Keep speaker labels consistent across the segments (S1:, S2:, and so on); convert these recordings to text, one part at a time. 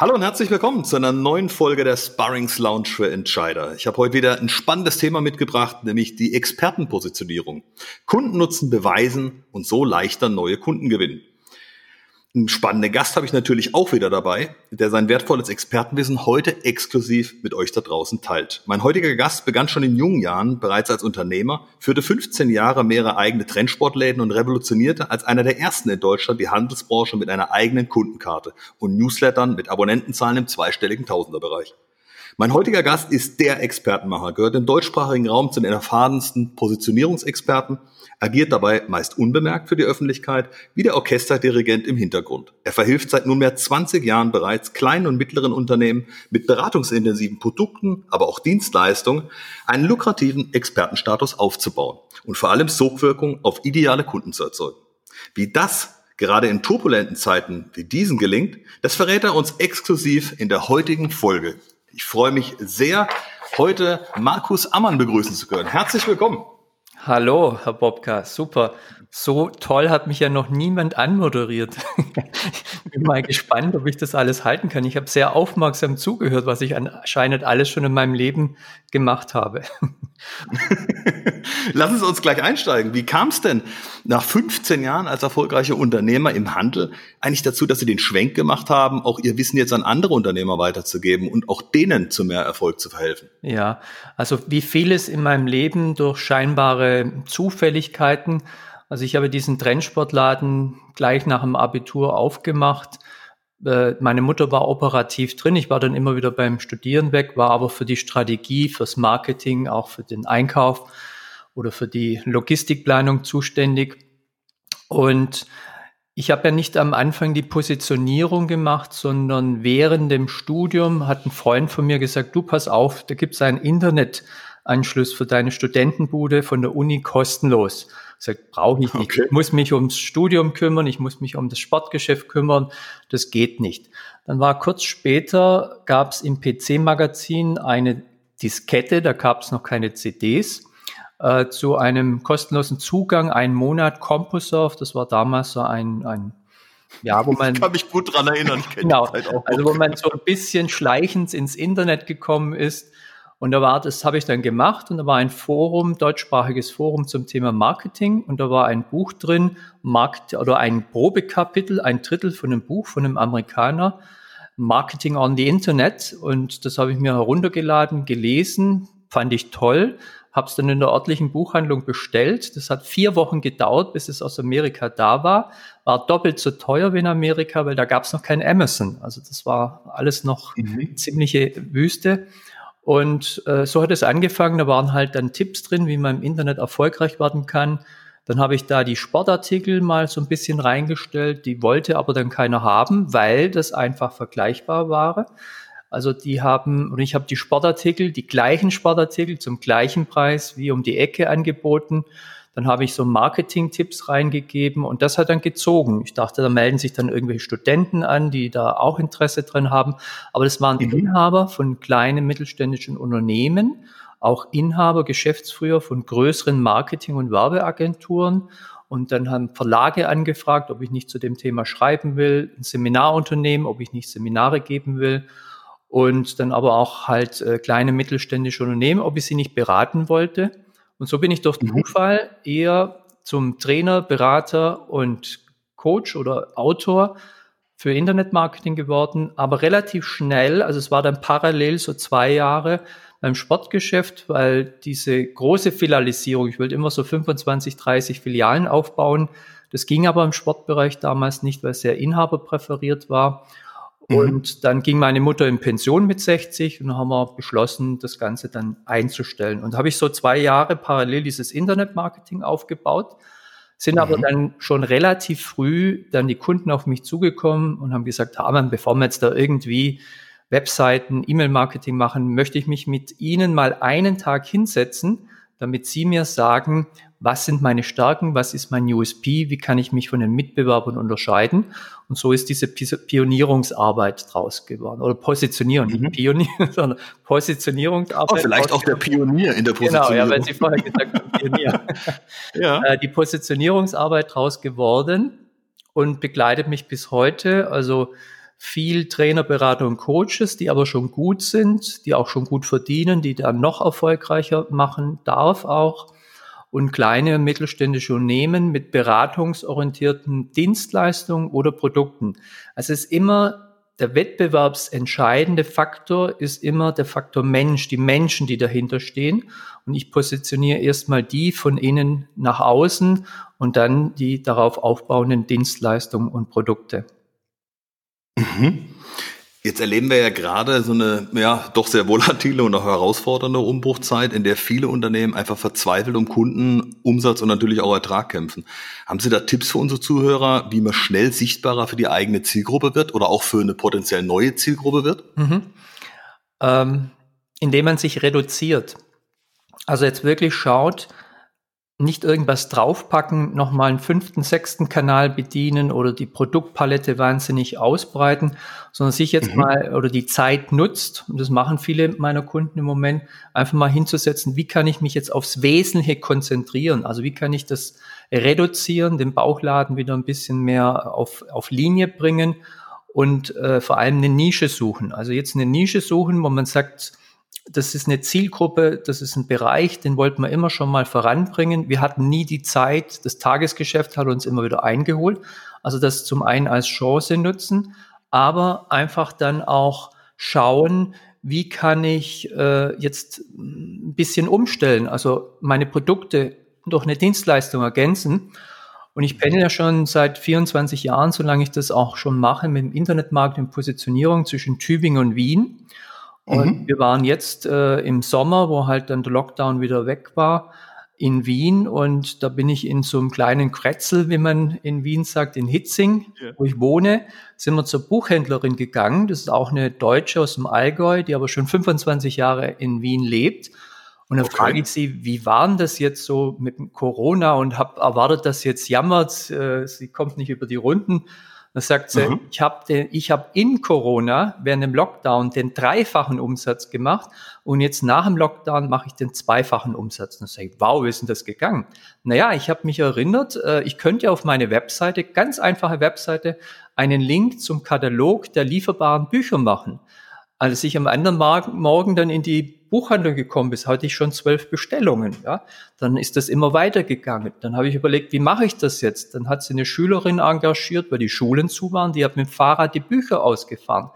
S1: Hallo und herzlich willkommen zu einer neuen Folge der Sparrings Lounge für Entscheider. Ich habe heute wieder ein spannendes Thema mitgebracht, nämlich die Expertenpositionierung. Kundennutzen beweisen und so leichter neue Kunden gewinnen. Einen spannenden Gast habe ich natürlich auch wieder dabei, der sein wertvolles Expertenwissen heute exklusiv mit euch da draußen teilt. Mein heutiger Gast begann schon in jungen Jahren bereits als Unternehmer, führte 15 Jahre mehrere eigene Trendsportläden und revolutionierte als einer der ersten in Deutschland die Handelsbranche mit einer eigenen Kundenkarte und Newslettern mit Abonnentenzahlen im zweistelligen Tausenderbereich. Mein heutiger Gast ist der Expertenmacher, gehört im deutschsprachigen Raum zu den erfahrensten Positionierungsexperten agiert dabei meist unbemerkt für die Öffentlichkeit wie der Orchesterdirigent im Hintergrund. Er verhilft seit nunmehr 20 Jahren bereits kleinen und mittleren Unternehmen mit beratungsintensiven Produkten, aber auch Dienstleistungen einen lukrativen Expertenstatus aufzubauen und vor allem Sogwirkung auf ideale Kunden zu erzeugen. Wie das gerade in turbulenten Zeiten wie diesen gelingt, das verrät er uns exklusiv in der heutigen Folge. Ich freue mich sehr, heute Markus Ammann begrüßen zu können. Herzlich willkommen.
S2: Hallo, Herr Bobka, super. So toll hat mich ja noch niemand anmoderiert. ich bin mal gespannt, ob ich das alles halten kann. Ich habe sehr aufmerksam zugehört, was ich anscheinend alles schon in meinem Leben gemacht habe.
S1: Lass es uns gleich einsteigen. Wie kam es denn nach 15 Jahren als erfolgreicher Unternehmer im Handel eigentlich dazu, dass Sie den Schwenk gemacht haben, auch Ihr Wissen jetzt an andere Unternehmer weiterzugeben und auch denen zu mehr Erfolg zu verhelfen?
S2: Ja, also wie vieles in meinem Leben durch scheinbare Zufälligkeiten. Also ich habe diesen Trendsportladen gleich nach dem Abitur aufgemacht äh, meine Mutter war operativ drin. Ich war dann immer wieder beim Studieren weg, war aber für die Strategie, fürs Marketing, auch für den Einkauf oder für die Logistikplanung zuständig. Und ich habe ja nicht am Anfang die Positionierung gemacht, sondern während dem Studium hat ein Freund von mir gesagt, du pass auf, da gibt es einen Internetanschluss für deine Studentenbude von der Uni kostenlos. Sagt, brauche ich nicht. Okay. Ich muss mich ums Studium kümmern, ich muss mich um das Sportgeschäft kümmern. Das geht nicht. Dann war kurz später, gab es im PC-Magazin eine Diskette, da gab es noch keine CDs, äh, zu einem kostenlosen Zugang, einen Monat Composoft. Das war damals so ein, ein ja, wo man.
S1: Ich kann mich gut dran erinnern.
S2: Genau. Also, wo man so ein bisschen schleichend ins Internet gekommen ist und da war, das habe ich dann gemacht und da war ein Forum, deutschsprachiges Forum zum Thema Marketing und da war ein Buch drin, Markt oder ein Probekapitel, ein Drittel von einem Buch von einem Amerikaner, Marketing on the Internet und das habe ich mir heruntergeladen, gelesen, fand ich toll, habe es dann in der örtlichen Buchhandlung bestellt. Das hat vier Wochen gedauert, bis es aus Amerika da war. War doppelt so teuer wie in Amerika, weil da gab es noch kein Amazon. Also das war alles noch mhm. ziemliche Wüste. Und äh, so hat es angefangen. Da waren halt dann Tipps drin, wie man im Internet erfolgreich werden kann. Dann habe ich da die Sportartikel mal so ein bisschen reingestellt. Die wollte aber dann keiner haben, weil das einfach vergleichbar war. Also die haben, und ich habe die Sportartikel, die gleichen Sportartikel zum gleichen Preis wie um die Ecke angeboten. Dann habe ich so Marketing-Tipps reingegeben und das hat dann gezogen. Ich dachte, da melden sich dann irgendwelche Studenten an, die da auch Interesse drin haben. Aber das waren mhm. Inhaber von kleinen mittelständischen Unternehmen, auch Inhaber, Geschäftsführer von größeren Marketing- und Werbeagenturen. Und dann haben Verlage angefragt, ob ich nicht zu dem Thema schreiben will, ein Seminarunternehmen, ob ich nicht Seminare geben will. Und dann aber auch halt äh, kleine mittelständische Unternehmen, ob ich sie nicht beraten wollte. Und so bin ich durch mhm. Zufall eher zum Trainer, Berater und Coach oder Autor für Internetmarketing geworden, aber relativ schnell, also es war dann parallel so zwei Jahre beim Sportgeschäft, weil diese große Filialisierung, ich wollte immer so 25, 30 Filialen aufbauen, das ging aber im Sportbereich damals nicht, weil es sehr inhaberpräferiert war. Mhm. Und dann ging meine Mutter in Pension mit 60 und dann haben wir beschlossen, das Ganze dann einzustellen. Und habe ich so zwei Jahre parallel dieses Internetmarketing aufgebaut, sind mhm. aber dann schon relativ früh dann die Kunden auf mich zugekommen und haben gesagt, Hamann, bevor wir jetzt da irgendwie Webseiten, E-Mail-Marketing machen, möchte ich mich mit Ihnen mal einen Tag hinsetzen, damit Sie mir sagen, was sind meine Stärken, was ist mein USP, wie kann ich mich von den Mitbewerbern unterscheiden. Und so ist diese Pionierungsarbeit draus geworden. Oder Positionierung, mhm. nicht Pionier, sondern Positionierungsarbeit.
S1: Oh, vielleicht auch der Pionier in der Positionierung. Genau,
S2: ja, weil Sie vorher gesagt haben, Pionier. ja. Äh, die Positionierungsarbeit draus geworden und begleitet mich bis heute. Also viel Trainer, Berater und Coaches, die aber schon gut sind, die auch schon gut verdienen, die dann noch erfolgreicher machen darf auch. Und kleine und mittelständische Unternehmen mit beratungsorientierten Dienstleistungen oder Produkten. Also es ist immer der wettbewerbsentscheidende Faktor ist immer der Faktor Mensch, die Menschen, die dahinter stehen. Und ich positioniere erstmal die von innen nach außen und dann die darauf aufbauenden Dienstleistungen und Produkte.
S1: Mhm. Jetzt erleben wir ja gerade so eine, ja, doch sehr volatile und auch herausfordernde Umbruchzeit, in der viele Unternehmen einfach verzweifelt um Kunden, Umsatz und natürlich auch Ertrag kämpfen. Haben Sie da Tipps für unsere Zuhörer, wie man schnell sichtbarer für die eigene Zielgruppe wird oder auch für eine potenziell neue Zielgruppe wird? Mhm.
S2: Ähm, indem man sich reduziert. Also jetzt wirklich schaut, nicht irgendwas draufpacken, nochmal einen fünften, sechsten Kanal bedienen oder die Produktpalette wahnsinnig ausbreiten, sondern sich jetzt mhm. mal oder die Zeit nutzt, und das machen viele meiner Kunden im Moment, einfach mal hinzusetzen, wie kann ich mich jetzt aufs Wesentliche konzentrieren? Also wie kann ich das reduzieren, den Bauchladen wieder ein bisschen mehr auf, auf Linie bringen und äh, vor allem eine Nische suchen. Also jetzt eine Nische suchen, wo man sagt, das ist eine Zielgruppe, das ist ein Bereich, den wollten wir immer schon mal voranbringen. Wir hatten nie die Zeit, das Tagesgeschäft hat uns immer wieder eingeholt. Also das zum einen als Chance nutzen, aber einfach dann auch schauen, wie kann ich äh, jetzt ein bisschen umstellen, also meine Produkte durch eine Dienstleistung ergänzen. Und ich pendel ja schon seit 24 Jahren, solange ich das auch schon mache, mit dem Internetmarkt und Positionierung zwischen Tübingen und Wien. Und mhm. wir waren jetzt äh, im Sommer, wo halt dann der Lockdown wieder weg war, in Wien und da bin ich in so einem kleinen Kretzel, wie man in Wien sagt, in Hitzing, ja. wo ich wohne, sind wir zur Buchhändlerin gegangen. Das ist auch eine Deutsche aus dem Allgäu, die aber schon 25 Jahre in Wien lebt. Und dann okay. frage ich sie, wie waren das jetzt so mit Corona und habe erwartet, dass jetzt jammert, äh, sie kommt nicht über die Runden. Da sagt sie, mhm. ich habe hab in Corona während dem Lockdown den dreifachen Umsatz gemacht und jetzt nach dem Lockdown mache ich den zweifachen Umsatz. Und dann sage ich, wow, wie ist denn das gegangen? Naja, ich habe mich erinnert, äh, ich könnte auf meine Webseite, ganz einfache Webseite, einen Link zum Katalog der lieferbaren Bücher machen. Als ich am anderen Morgen dann in die Buchhandlung gekommen bist, hatte ich schon zwölf Bestellungen. Ja, dann ist das immer weitergegangen. Dann habe ich überlegt, wie mache ich das jetzt? Dann hat sie eine Schülerin engagiert, weil die Schulen zu waren. Die hat mit dem Fahrrad die Bücher ausgefahren.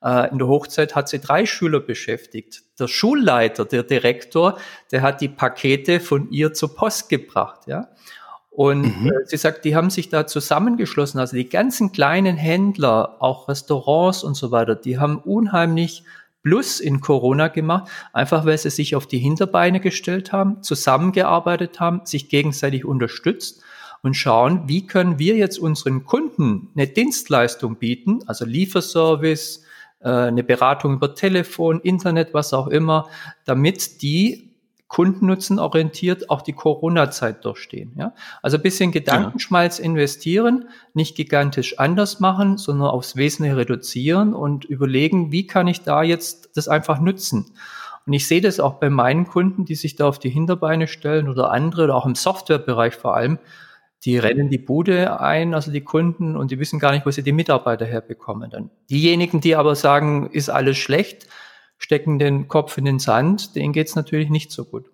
S2: Äh, in der Hochzeit hat sie drei Schüler beschäftigt. Der Schulleiter, der Direktor, der hat die Pakete von ihr zur Post gebracht. Ja. Und mhm. Äh, sie sagt, die haben sich da zusammengeschlossen. Also die ganzen kleinen Händler, auch Restaurants und so weiter, die haben unheimlich Plus in Corona gemacht, einfach weil sie sich auf die Hinterbeine gestellt haben, zusammengearbeitet haben, sich gegenseitig unterstützt und schauen, wie können wir jetzt unseren Kunden eine Dienstleistung bieten, also Lieferservice, äh, eine Beratung über Telefon, Internet, was auch immer, damit die Kundennutzen orientiert auch die Corona-Zeit durchstehen. Ja? Also ein bisschen Gedankenschmalz investieren, nicht gigantisch anders machen, sondern aufs Wesentliche reduzieren und überlegen, wie kann ich da jetzt das einfach nutzen. Und ich sehe das auch bei meinen Kunden, die sich da auf die Hinterbeine stellen oder andere, oder auch im Softwarebereich vor allem, die rennen die Bude ein, also die Kunden, und die wissen gar nicht, wo sie die Mitarbeiter herbekommen. Dann diejenigen, die aber sagen, ist alles schlecht, stecken den Kopf in den Sand, denen geht's natürlich nicht so gut.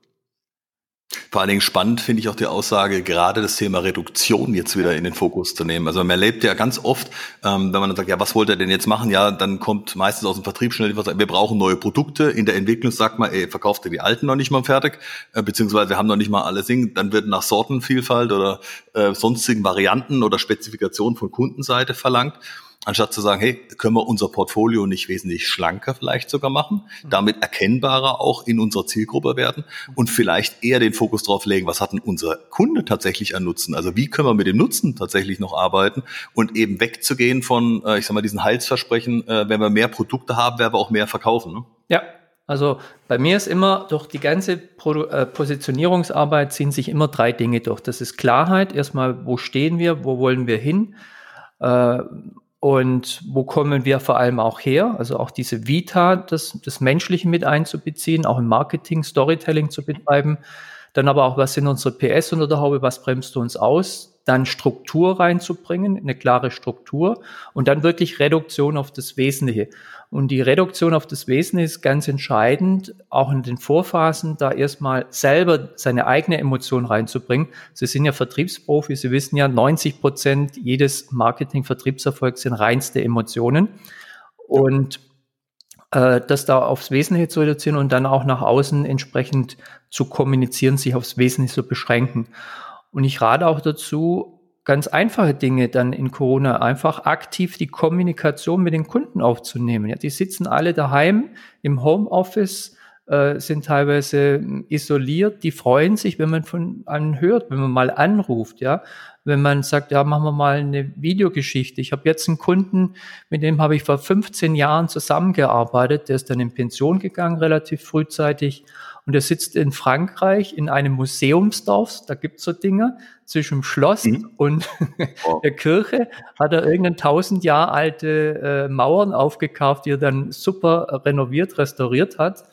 S1: Vor allen Dingen spannend finde ich auch die Aussage, gerade das Thema Reduktion jetzt wieder in den Fokus zu nehmen. Also man erlebt ja ganz oft, ähm, wenn man dann sagt, ja, was wollt ihr denn jetzt machen? Ja, dann kommt meistens aus dem Vertrieb schnell, wir brauchen neue Produkte. In der Entwicklung sagt man, ey, verkauft ihr die alten noch nicht mal fertig, äh, beziehungsweise wir haben noch nicht mal alles Ding. Dann wird nach Sortenvielfalt oder äh, sonstigen Varianten oder Spezifikationen von Kundenseite verlangt anstatt zu sagen, hey, können wir unser Portfolio nicht wesentlich schlanker vielleicht sogar machen, mhm. damit erkennbarer auch in unserer Zielgruppe werden und vielleicht eher den Fokus darauf legen, was hat denn unser Kunde tatsächlich an Nutzen? Also wie können wir mit dem Nutzen tatsächlich noch arbeiten und eben wegzugehen von, äh, ich sag mal, diesen Heilsversprechen, äh, wenn wir mehr Produkte haben, werden wir auch mehr verkaufen. Ne?
S2: Ja, Also bei mir ist immer durch die ganze äh, Positionierungsarbeit ziehen sich immer drei Dinge durch. Das ist Klarheit. Erstmal, wo stehen wir, wo wollen wir hin? Und wo kommen wir vor allem auch her? Also auch diese Vita, das, das Menschliche mit einzubeziehen, auch im Marketing, Storytelling zu betreiben. Dann aber auch, was sind unsere PS unter der Haube, was bremst du uns aus? Dann Struktur reinzubringen, eine klare Struktur und dann wirklich Reduktion auf das Wesentliche. Und die Reduktion auf das Wesen ist ganz entscheidend, auch in den Vorphasen, da erstmal selber seine eigene Emotion reinzubringen. Sie sind ja Vertriebsprofi, Sie wissen ja, 90 Prozent jedes Marketing-Vertriebserfolgs sind reinste Emotionen. Und äh, das da aufs Wesentliche zu reduzieren und dann auch nach außen entsprechend zu kommunizieren, sich aufs Wesentliche zu beschränken. Und ich rate auch dazu, ganz einfache Dinge dann in Corona einfach aktiv die Kommunikation mit den Kunden aufzunehmen. Ja, die sitzen alle daheim im Homeoffice, äh, sind teilweise isoliert, die freuen sich, wenn man von einem hört, wenn man mal anruft, ja. Wenn man sagt, ja, machen wir mal eine Videogeschichte. Ich habe jetzt einen Kunden, mit dem habe ich vor 15 Jahren zusammengearbeitet, der ist dann in Pension gegangen, relativ frühzeitig. Und er sitzt in Frankreich in einem Museumsdorf, da gibt's so Dinge, zwischen dem Schloss mhm. und der Kirche hat er irgendeine tausend Jahre alte äh, Mauern aufgekauft, die er dann super renoviert, restauriert hat.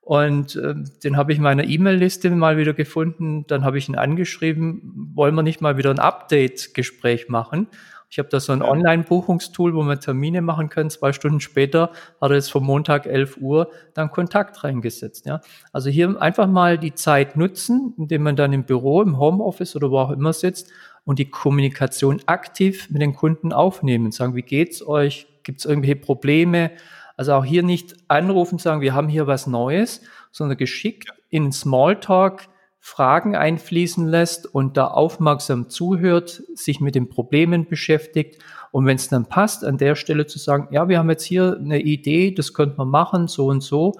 S2: Und äh, den habe ich in meiner E-Mail-Liste mal wieder gefunden. Dann habe ich ihn angeschrieben, wollen wir nicht mal wieder ein Update-Gespräch machen? Ich habe da so ein Online-Buchungstool, wo wir Termine machen können. Zwei Stunden später hat er jetzt vom Montag 11 Uhr dann Kontakt reingesetzt. Ja. Also hier einfach mal die Zeit nutzen, indem man dann im Büro, im Homeoffice oder wo auch immer sitzt und die Kommunikation aktiv mit den Kunden aufnehmen. Sagen, wie geht's euch? Gibt es irgendwelche Probleme? Also auch hier nicht anrufen, sagen, wir haben hier was Neues, sondern geschickt in Smalltalk Fragen einfließen lässt und da aufmerksam zuhört, sich mit den Problemen beschäftigt. Und wenn es dann passt, an der Stelle zu sagen, ja, wir haben jetzt hier eine Idee, das könnte man machen, so und so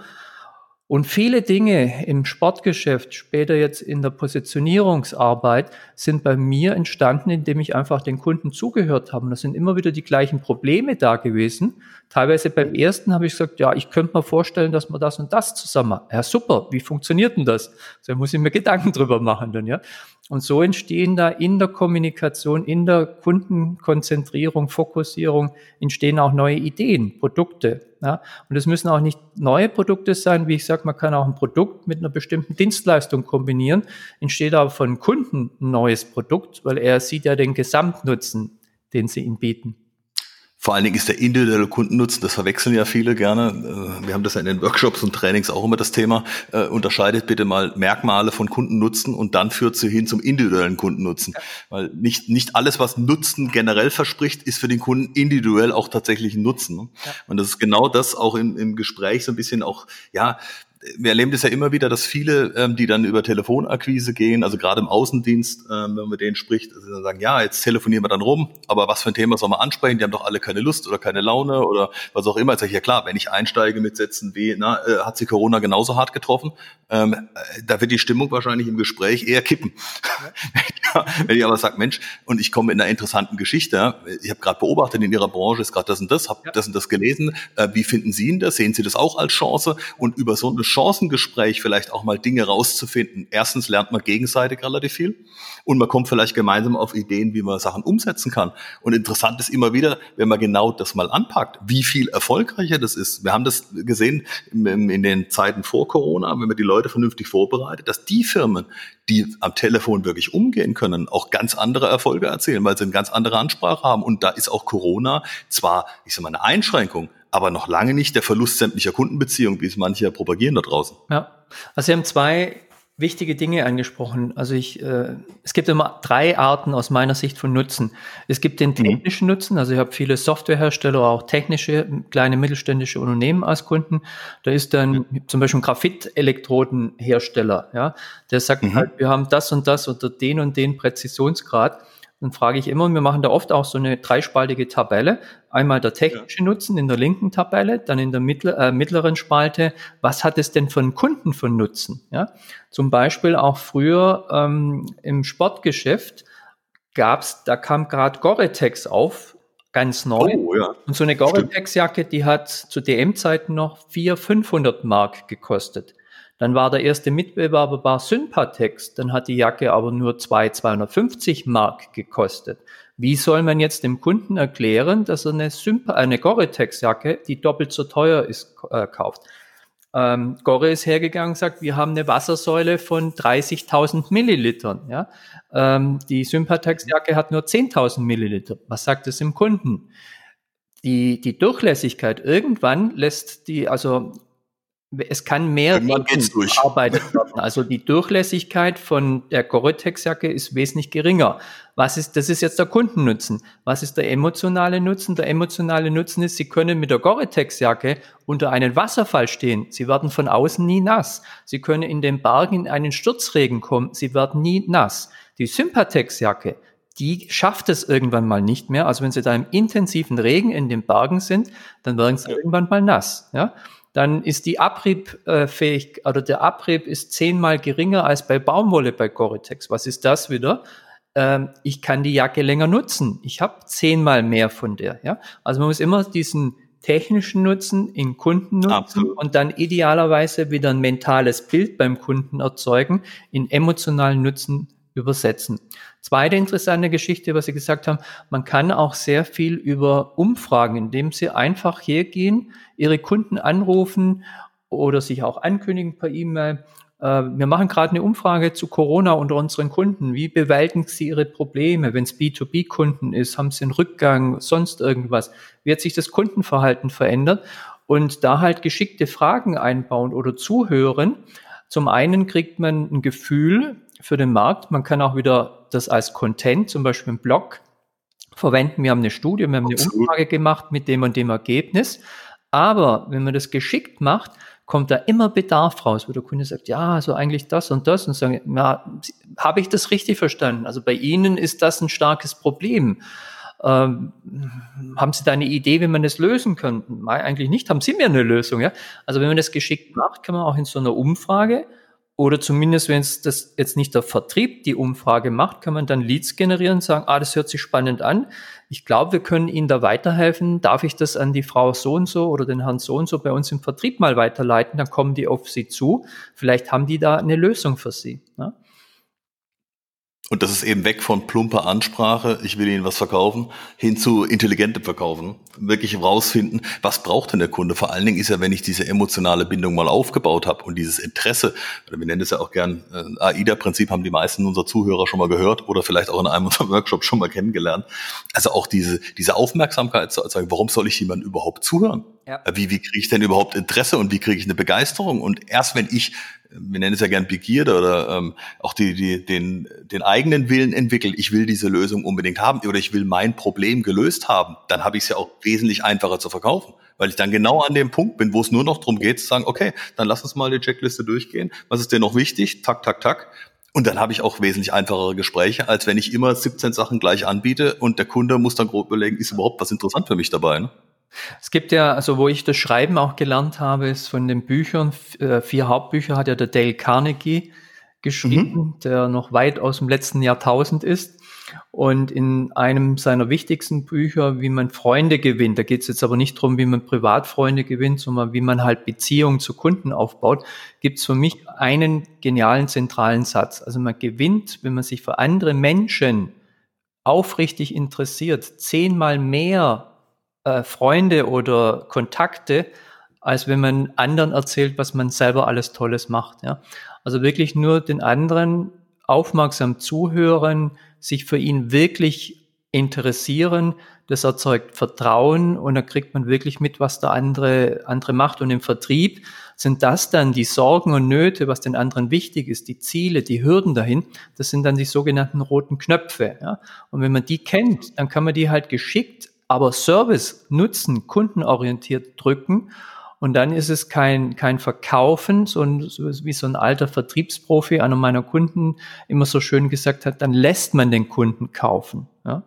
S2: und viele Dinge im Sportgeschäft, später jetzt in der Positionierungsarbeit, sind bei mir entstanden, indem ich einfach den Kunden zugehört habe. Und da sind immer wieder die gleichen Probleme da gewesen. Teilweise beim ersten habe ich gesagt, ja, ich könnte mir vorstellen, dass wir das und das zusammen machen. Ja, super, wie funktioniert denn das? So muss ich mir Gedanken drüber machen dann, ja. Und so entstehen da in der Kommunikation, in der Kundenkonzentrierung, Fokussierung, entstehen auch neue Ideen, Produkte. Ja? Und es müssen auch nicht neue Produkte sein, wie ich sage, man kann auch ein Produkt mit einer bestimmten Dienstleistung kombinieren, entsteht aber von Kunden ein neues Produkt, weil er sieht ja den Gesamtnutzen, den sie ihm bieten.
S1: Vor allen Dingen ist der individuelle Kundennutzen, das verwechseln ja viele gerne. Äh, wir haben das ja in den Workshops und Trainings auch immer das Thema. Äh, unterscheidet bitte mal Merkmale von Kundennutzen und dann führt sie hin zum individuellen Kundennutzen. Ja. Weil nicht, nicht alles, was Nutzen generell verspricht, ist für den Kunden individuell auch tatsächlich ein Nutzen. Ne? Ja. Und das ist genau das auch im, im Gespräch so ein bisschen auch, ja, wir erleben das ja immer wieder, dass viele, ähm, die dann über Telefonakquise gehen, also gerade im Außendienst, ähm, wenn man mit denen spricht, also dann sagen, ja, jetzt telefonieren wir dann rum, aber was für ein Thema soll man ansprechen? Die haben doch alle keine Lust oder keine Laune oder was auch immer. Jetzt sage ich, ja klar, wenn ich einsteige mit Sätzen wie, na, äh, hat sie Corona genauso hart getroffen, ähm, äh, da wird die Stimmung wahrscheinlich im Gespräch eher kippen. Ja. wenn ich aber sage, Mensch, und ich komme in einer interessanten Geschichte, ich habe gerade beobachtet, in Ihrer Branche ist gerade das und das, habe ja. das und das gelesen, äh, wie finden Sie ihn das? Sehen Sie das auch als Chance? Und über so eine Chancengespräch vielleicht auch mal Dinge rauszufinden. Erstens lernt man gegenseitig relativ viel und man kommt vielleicht gemeinsam auf Ideen, wie man Sachen umsetzen kann. Und interessant ist immer wieder, wenn man genau das mal anpackt, wie viel erfolgreicher das ist. Wir haben das gesehen in den Zeiten vor Corona, wenn man die Leute vernünftig vorbereitet, dass die Firmen, die am Telefon wirklich umgehen können, auch ganz andere Erfolge erzielen, weil sie eine ganz andere Ansprache haben. Und da ist auch Corona zwar, ich sage mal, eine Einschränkung, aber noch lange nicht der Verlust sämtlicher Kundenbeziehungen, wie es manche propagieren da draußen.
S2: Ja, also Sie haben zwei wichtige Dinge angesprochen. Also ich, äh, es gibt immer drei Arten aus meiner Sicht von Nutzen. Es gibt den mhm. technischen mhm. Nutzen, also ich habe viele Softwarehersteller, auch technische, kleine mittelständische Unternehmen als Kunden. Da ist dann mhm. zum Beispiel ein Graphit-Elektrodenhersteller, ja, der sagt mhm. halt, wir haben das und das unter den und den Präzisionsgrad dann frage ich immer, und wir machen da oft auch so eine dreispaltige Tabelle. Einmal der technische ja. Nutzen in der linken Tabelle, dann in der mittler, äh, mittleren Spalte, was hat es denn für einen Kunden von Nutzen? Ja? Zum Beispiel auch früher ähm, im Sportgeschäft gab's, da kam gerade Gore-Tex auf, ganz neu. Oh, ja. Und so eine Gore-Tex-Jacke, die hat zu DM-Zeiten noch 400, 500 Mark gekostet. Dann war der erste Mitbewerber war Sympatex, dann hat die Jacke aber nur 2, 250 Mark gekostet. Wie soll man jetzt dem Kunden erklären, dass er eine, Sympa eine Gore-Tex-Jacke, die doppelt so teuer ist, äh, kauft? Ähm, Gore ist hergegangen und sagt, wir haben eine Wassersäule von 30.000 Millilitern. Ja? Ähm, die Sympatex-Jacke hat nur 10.000 Milliliter. Was sagt es dem Kunden? Die, die Durchlässigkeit, irgendwann lässt die, also es kann mehr
S1: gearbeitet
S2: werden. Also die Durchlässigkeit von der Gore-Tex-Jacke ist wesentlich geringer. Was ist, das ist jetzt der Kundennutzen. Was ist der emotionale Nutzen? Der emotionale Nutzen ist, Sie können mit der Gore-Tex-Jacke unter einen Wasserfall stehen. Sie werden von außen nie nass. Sie können in den Bergen in einen Sturzregen kommen. Sie werden nie nass. Die Sympatex-Jacke, die schafft es irgendwann mal nicht mehr. Also wenn Sie da im intensiven Regen in den Bergen sind, dann werden Sie ja. irgendwann mal nass. Ja? Dann ist die Abriebfähig oder der Abrieb ist zehnmal geringer als bei Baumwolle bei Gore-Tex. Was ist das wieder? Ähm, ich kann die Jacke länger nutzen. Ich habe zehnmal mehr von der. Ja? Also man muss immer diesen technischen Nutzen in Kunden nutzen und dann idealerweise wieder ein mentales Bild beim Kunden erzeugen, in emotionalen Nutzen übersetzen. Zweite interessante Geschichte, was Sie gesagt haben, man kann auch sehr viel über Umfragen, indem Sie einfach hergehen, Ihre Kunden anrufen oder sich auch ankündigen per E-Mail. Äh, wir machen gerade eine Umfrage zu Corona unter unseren Kunden. Wie bewältigen Sie Ihre Probleme? Wenn es B2B-Kunden ist, haben Sie einen Rückgang, sonst irgendwas? Wie hat sich das Kundenverhalten verändert? Und da halt geschickte Fragen einbauen oder zuhören. Zum einen kriegt man ein Gefühl, für den Markt. Man kann auch wieder das als Content, zum Beispiel im Blog, verwenden. Wir haben eine Studie, wir haben eine Umfrage gemacht mit dem und dem Ergebnis. Aber wenn man das geschickt macht, kommt da immer Bedarf raus, wo der Kunde sagt, ja, so eigentlich das und das und sagen, na, habe ich das richtig verstanden? Also bei Ihnen ist das ein starkes Problem. Ähm, haben Sie da eine Idee, wie man das lösen könnte? Eigentlich nicht. Haben Sie mir eine Lösung? Ja? Also wenn man das geschickt macht, kann man auch in so einer Umfrage oder zumindest, wenn es das jetzt nicht der Vertrieb die Umfrage macht, kann man dann Leads generieren und sagen, ah, das hört sich spannend an. Ich glaube, wir können Ihnen da weiterhelfen. Darf ich das an die Frau so und so oder den Herrn so und so bei uns im Vertrieb mal weiterleiten? Dann kommen die auf Sie zu. Vielleicht haben die da eine Lösung für Sie. Ne?
S1: Und das ist eben weg von plumper Ansprache, ich will Ihnen was verkaufen, hin zu intelligentem Verkaufen. Wirklich rausfinden, was braucht denn der Kunde? Vor allen Dingen ist ja, wenn ich diese emotionale Bindung mal aufgebaut habe und dieses Interesse, wir nennen es ja auch gern äh, AIDA-Prinzip, haben die meisten unserer Zuhörer schon mal gehört oder vielleicht auch in einem unserer Workshops schon mal kennengelernt. Also auch diese, diese Aufmerksamkeit zu erzeugen, warum soll ich jemandem überhaupt zuhören? Ja. Wie, wie kriege ich denn überhaupt Interesse und wie kriege ich eine Begeisterung? Und erst wenn ich wir nennen es ja gern Begierde oder ähm, auch die, die, den, den eigenen Willen entwickelt, ich will diese Lösung unbedingt haben oder ich will mein Problem gelöst haben, dann habe ich es ja auch wesentlich einfacher zu verkaufen. Weil ich dann genau an dem Punkt bin, wo es nur noch darum geht, zu sagen, okay, dann lass uns mal die Checkliste durchgehen. Was ist dir noch wichtig? Tak, tak, tak. Und dann habe ich auch wesentlich einfachere Gespräche, als wenn ich immer 17 Sachen gleich anbiete und der Kunde muss dann grob überlegen, ist überhaupt was interessant für mich dabei. Ne?
S2: Es gibt ja, also wo ich das Schreiben auch gelernt habe, ist von den Büchern, äh, vier Hauptbücher hat ja der Dale Carnegie geschrieben, mhm. der noch weit aus dem letzten Jahrtausend ist. Und in einem seiner wichtigsten Bücher, wie man Freunde gewinnt, da geht es jetzt aber nicht darum, wie man Privatfreunde gewinnt, sondern wie man halt Beziehungen zu Kunden aufbaut, gibt es für mich einen genialen zentralen Satz. Also man gewinnt, wenn man sich für andere Menschen aufrichtig interessiert, zehnmal mehr äh, Freunde oder Kontakte, als wenn man anderen erzählt, was man selber alles Tolles macht. Ja? Also wirklich nur den anderen aufmerksam zuhören, sich für ihn wirklich interessieren, das erzeugt Vertrauen und da kriegt man wirklich mit, was der andere, andere macht. Und im Vertrieb sind das dann die Sorgen und Nöte, was den anderen wichtig ist, die Ziele, die Hürden dahin, das sind dann die sogenannten roten Knöpfe. Ja? Und wenn man die kennt, dann kann man die halt geschickt aber Service, Nutzen, kundenorientiert drücken. Und dann ist es kein, kein Verkaufen, so, ein, wie so ein alter Vertriebsprofi, einer meiner Kunden immer so schön gesagt hat, dann lässt man den Kunden kaufen. Ja?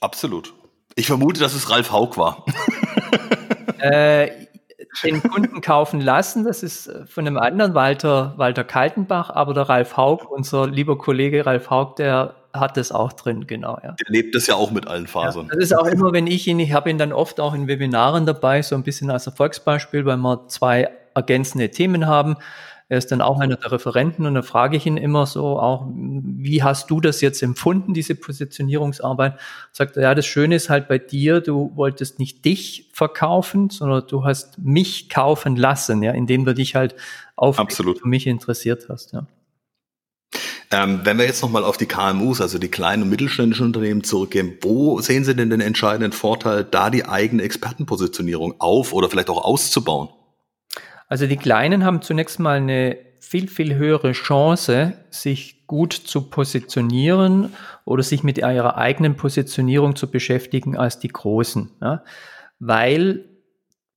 S1: Absolut. Ich vermute, dass es Ralf Haug war.
S2: äh, den Kunden kaufen lassen, das ist von einem anderen Walter, Walter Kaltenbach, aber der Ralf Haug, unser lieber Kollege Ralf Haug, der hat das auch drin, genau. Ja.
S1: Der lebt das ja auch mit allen Fasern.
S2: Ja, das ist auch immer, wenn ich ihn, ich habe ihn dann oft auch in Webinaren dabei, so ein bisschen als Erfolgsbeispiel, weil wir zwei ergänzende Themen haben. Er ist dann auch einer der Referenten und dann frage ich ihn immer so auch, wie hast du das jetzt empfunden, diese Positionierungsarbeit? Sagt er, ja, das Schöne ist halt bei dir, du wolltest nicht dich verkaufen, sondern du hast mich kaufen lassen, ja, indem du dich halt auf
S1: Absolut.
S2: mich interessiert hast, ja.
S1: Ähm, wenn wir jetzt nochmal auf die KMUs, also die kleinen und mittelständischen Unternehmen zurückgehen, wo sehen Sie denn den entscheidenden Vorteil, da die eigene Expertenpositionierung auf oder vielleicht auch auszubauen?
S2: Also die Kleinen haben zunächst mal eine viel, viel höhere Chance, sich gut zu positionieren oder sich mit ihrer eigenen Positionierung zu beschäftigen als die Großen. Ja? Weil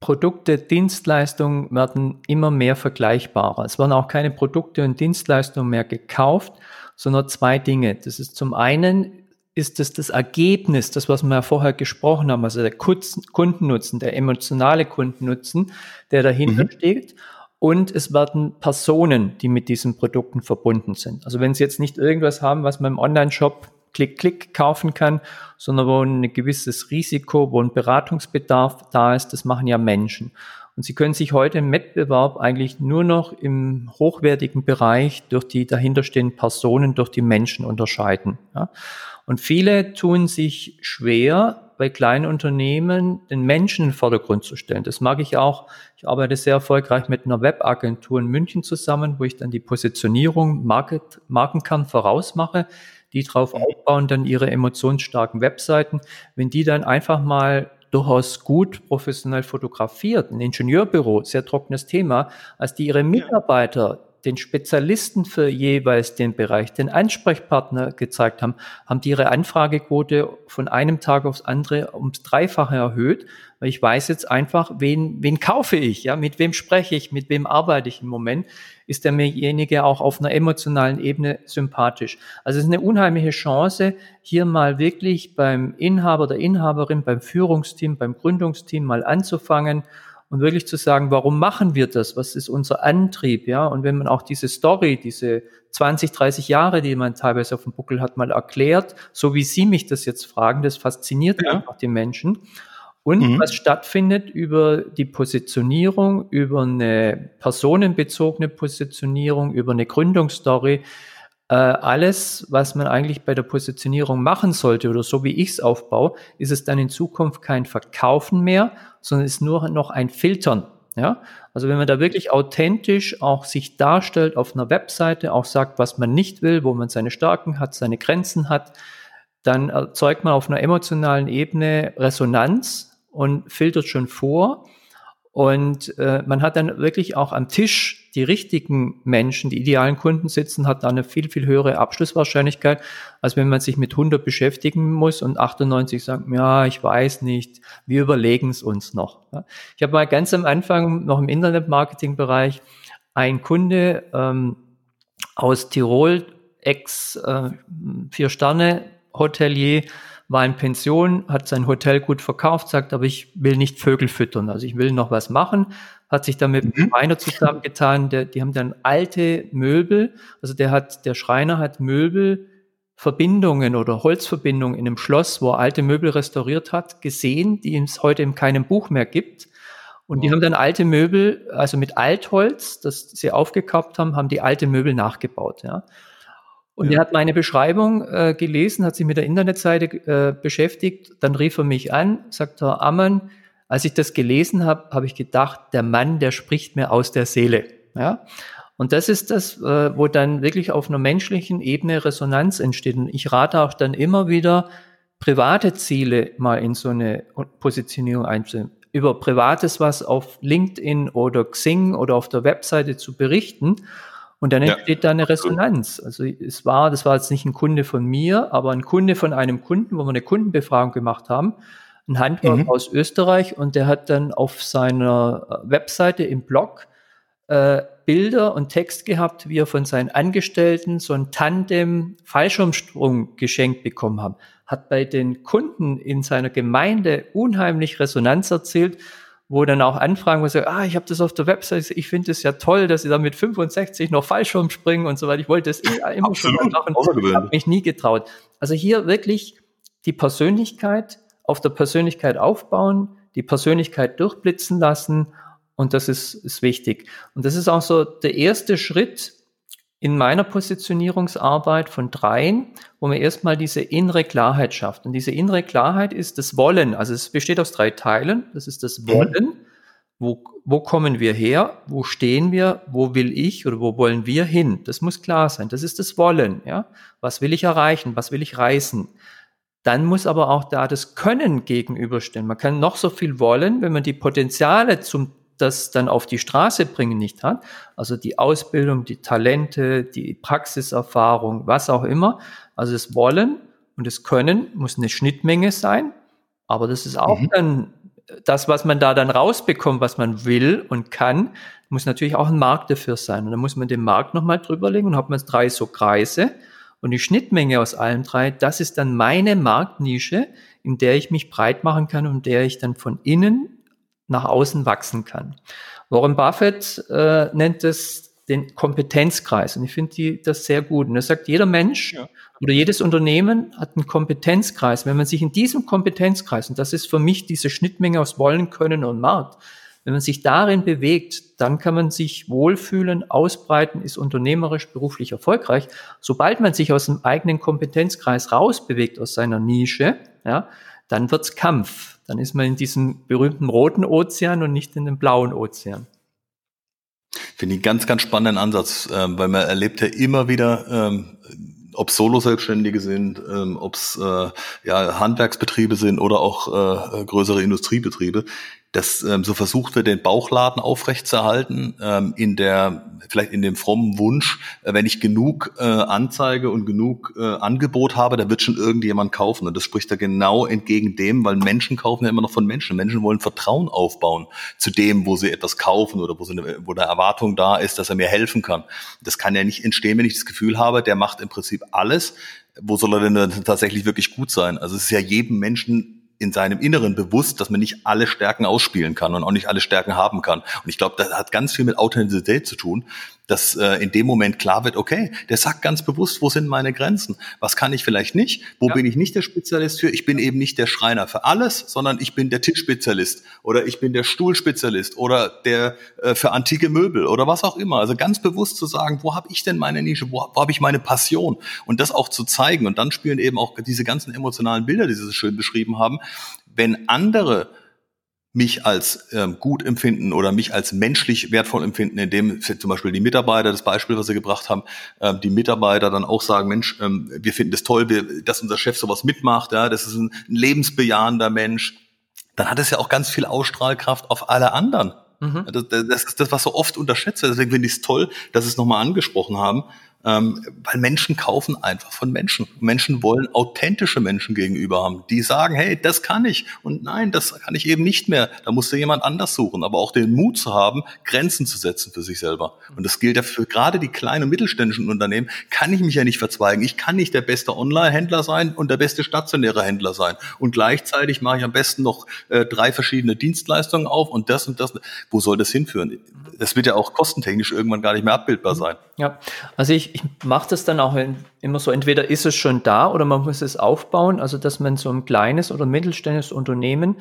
S2: Produkte, Dienstleistungen werden immer mehr vergleichbarer. Es werden auch keine Produkte und Dienstleistungen mehr gekauft, sondern zwei Dinge. Das ist zum einen ist es das Ergebnis, das, was wir ja vorher gesprochen haben, also der Kundennutzen, der emotionale Kundennutzen, der dahinter mhm. steht. Und es werden Personen, die mit diesen Produkten verbunden sind. Also wenn Sie jetzt nicht irgendwas haben, was man im Online-Shop Klick, Klick kaufen kann, sondern wo ein gewisses Risiko, wo ein Beratungsbedarf da ist, das machen ja Menschen. Und Sie können sich heute im Wettbewerb eigentlich nur noch im hochwertigen Bereich durch die dahinterstehenden Personen, durch die Menschen unterscheiden. Ja? Und viele tun sich schwer, bei kleinen Unternehmen den Menschen in den Vordergrund zu stellen. Das mag ich auch. Ich arbeite sehr erfolgreich mit einer Webagentur in München zusammen, wo ich dann die Positionierung, Market, Markenkern vorausmache, die darauf mhm. aufbauen, dann ihre emotionsstarken Webseiten. Wenn die dann einfach mal durchaus gut professionell fotografiert, ein Ingenieurbüro, sehr trockenes Thema, als die ihre Mitarbeiter den Spezialisten für jeweils den Bereich, den Ansprechpartner gezeigt haben, haben die ihre Anfragequote von einem Tag aufs andere ums Dreifache erhöht, weil ich weiß jetzt einfach, wen, wen kaufe ich, ja, mit wem spreche ich, mit wem arbeite ich im Moment, ist derjenige auch auf einer emotionalen Ebene sympathisch. Also es ist eine unheimliche Chance, hier mal wirklich beim Inhaber, der Inhaberin, beim Führungsteam, beim Gründungsteam mal anzufangen und wirklich zu sagen, warum machen wir das? Was ist unser Antrieb? Ja, und wenn man auch diese Story, diese 20, 30 Jahre, die man teilweise auf dem Buckel hat, mal erklärt, so wie Sie mich das jetzt fragen, das fasziniert ja. einfach die Menschen. Und mhm. was stattfindet über die Positionierung, über eine personenbezogene Positionierung, über eine Gründungsstory, äh, alles, was man eigentlich bei der Positionierung machen sollte oder so wie ich es aufbaue, ist es dann in Zukunft kein Verkaufen mehr, sondern ist nur noch ein Filtern. Ja, also wenn man da wirklich authentisch auch sich darstellt auf einer Webseite, auch sagt, was man nicht will, wo man seine Stärken hat, seine Grenzen hat, dann erzeugt man auf einer emotionalen Ebene Resonanz und filtert schon vor und äh, man hat dann wirklich auch am Tisch die richtigen Menschen, die idealen Kunden sitzen, hat eine viel, viel höhere Abschlusswahrscheinlichkeit, als wenn man sich mit 100 beschäftigen muss und 98 sagen, ja, ich weiß nicht, wir überlegen es uns noch. Ich habe mal ganz am Anfang noch im Internetmarketing-Bereich ein Kunde ähm, aus Tirol, ex äh, vier Sterne Hotelier, war in Pension, hat sein Hotel gut verkauft, sagt, aber ich will nicht Vögel füttern, also ich will noch was machen, hat sich dann mit mhm. Schreiner zusammengetan, der, die haben dann alte Möbel, also der hat, der Schreiner hat Möbelverbindungen oder Holzverbindungen in einem Schloss, wo er alte Möbel restauriert hat, gesehen, die es heute in keinem Buch mehr gibt. Und wow. die haben dann alte Möbel, also mit Altholz, das sie aufgekauft haben, haben die alte Möbel nachgebaut, ja. Und ja. er hat meine Beschreibung äh, gelesen, hat sich mit der Internetseite äh, beschäftigt. Dann rief er mich an, sagt Herr Ammann, als ich das gelesen habe, habe ich gedacht, der Mann, der spricht mir aus der Seele. Ja? Und das ist das, äh, wo dann wirklich auf einer menschlichen Ebene Resonanz entsteht. Und ich rate auch dann immer wieder, private Ziele mal in so eine Positionierung einzunehmen. Über Privates was auf LinkedIn oder Xing oder auf der Webseite zu berichten und dann entsteht ja. da eine Resonanz. Also es war, das war jetzt nicht ein Kunde von mir, aber ein Kunde von einem Kunden, wo wir eine Kundenbefragung gemacht haben, ein Handwerk mhm. aus Österreich und der hat dann auf seiner Webseite im Blog äh, Bilder und Text gehabt, wie er von seinen Angestellten so ein Tandem Fallschirmsprung geschenkt bekommen haben. Hat bei den Kunden in seiner Gemeinde unheimlich Resonanz erzählt wo dann auch Anfragen, wo sie ah, ich habe das auf der Website, ich finde es ja toll, dass sie da mit 65 noch Fallschirm springen und so weiter. Ich wollte das immer schon mal machen, habe mich nie getraut. Also hier wirklich die Persönlichkeit auf der Persönlichkeit aufbauen, die Persönlichkeit durchblitzen lassen und das ist, ist wichtig. Und das ist auch so der erste Schritt in meiner Positionierungsarbeit von dreien, wo man erstmal diese innere Klarheit schafft. Und diese innere Klarheit ist das Wollen. Also es besteht aus drei Teilen. Das ist das Wollen. Wo, wo kommen wir her? Wo stehen wir? Wo will ich oder wo wollen wir hin? Das muss klar sein. Das ist das Wollen. Ja? Was will ich erreichen? Was will ich reißen? Dann muss aber auch da das Können gegenüberstehen. Man kann noch so viel wollen, wenn man die Potenziale zum das dann auf die Straße bringen nicht hat, also die Ausbildung, die Talente, die Praxiserfahrung, was auch immer, also das Wollen und das Können muss eine Schnittmenge sein, aber das ist auch mhm. dann das, was man da dann rausbekommt, was man will und kann, muss natürlich auch ein Markt dafür sein. Und dann muss man den Markt nochmal drüberlegen und hat man drei so Kreise. Und die Schnittmenge aus allen drei, das ist dann meine Marktnische, in der ich mich breit machen kann und der ich dann von innen nach außen wachsen kann. Warren Buffett äh, nennt es den Kompetenzkreis und ich finde das sehr gut. Und er sagt, jeder Mensch ja. oder jedes Unternehmen hat einen Kompetenzkreis. Wenn man sich in diesem Kompetenzkreis, und das ist für mich diese Schnittmenge aus Wollen, Können und Markt, wenn man sich darin bewegt, dann kann man sich wohlfühlen, ausbreiten, ist unternehmerisch, beruflich erfolgreich. Sobald man sich aus dem eigenen Kompetenzkreis rausbewegt, aus seiner Nische, ja, dann wird's Kampf. Dann ist man in diesem berühmten roten Ozean und nicht in dem blauen Ozean.
S1: Finde ich einen ganz, ganz spannenden Ansatz, ähm, weil man erlebt ja immer wieder, ähm, ob Solo-Selbstständige sind, ähm, ob es äh, ja, Handwerksbetriebe sind oder auch äh, größere Industriebetriebe, dass ähm, so versucht wird, den Bauchladen aufrechtzuerhalten, ähm, in der, vielleicht in dem frommen Wunsch, äh, wenn ich genug äh, Anzeige und genug äh, Angebot habe, da wird schon irgendjemand kaufen. Und das spricht da genau entgegen dem, weil Menschen kaufen ja immer noch von Menschen. Menschen wollen Vertrauen aufbauen zu dem, wo sie etwas kaufen oder wo, sie eine, wo eine Erwartung da ist, dass er mir helfen kann. Das kann ja nicht entstehen, wenn ich das Gefühl habe, der macht im Prinzip alles. Wo soll er denn tatsächlich wirklich gut sein? Also es ist ja jedem Menschen in seinem Inneren bewusst, dass man nicht alle Stärken ausspielen kann und auch nicht alle Stärken haben kann. Und ich glaube, das hat ganz viel mit Authentizität zu tun, dass äh, in dem Moment klar wird, okay, der sagt ganz bewusst, wo sind meine Grenzen? Was kann ich vielleicht nicht? Wo ja. bin ich nicht der Spezialist für? Ich bin eben nicht der Schreiner für alles, sondern ich bin der Tischspezialist oder ich bin der Stuhlspezialist oder der äh, für antike Möbel oder was auch immer. Also ganz bewusst zu sagen, wo habe ich denn meine Nische? Wo, wo habe ich meine Passion? Und das auch zu zeigen. Und dann spielen eben auch diese ganzen emotionalen Bilder, die Sie so schön beschrieben haben. Wenn andere mich als ähm, gut empfinden oder mich als menschlich wertvoll empfinden, indem zum Beispiel die Mitarbeiter, das Beispiel, was Sie gebracht haben, ähm, die Mitarbeiter dann auch sagen, Mensch, ähm, wir finden das toll, wir, dass unser Chef sowas mitmacht, ja, das ist ein, ein lebensbejahender Mensch, dann hat es ja auch ganz viel Ausstrahlkraft auf alle anderen. Mhm. Das, das, ist das, was so oft unterschätzt wird. Deswegen finde ich es toll, dass Sie es nochmal angesprochen haben, ähm, weil Menschen kaufen einfach von Menschen. Menschen wollen authentische Menschen gegenüber haben, die sagen, hey, das kann ich und nein, das kann ich eben nicht mehr. Da musste jemand anders suchen, aber auch den Mut zu haben, Grenzen zu setzen für sich selber. Und das gilt ja für gerade die kleinen und mittelständischen Unternehmen, kann ich mich ja nicht verzweigen. Ich kann nicht der beste Online-Händler sein und der beste stationäre Händler sein. Und gleichzeitig mache ich am besten noch äh, drei verschiedene Dienstleistungen auf und das und das. Wo soll das hinführen? Das wird ja auch kostentechnisch irgendwann gar nicht mehr abbildbar sein.
S2: Ja, also ich ich, mache das dann auch immer so, entweder ist es schon da oder man muss es aufbauen, also dass man so ein kleines oder mittelständisches Unternehmen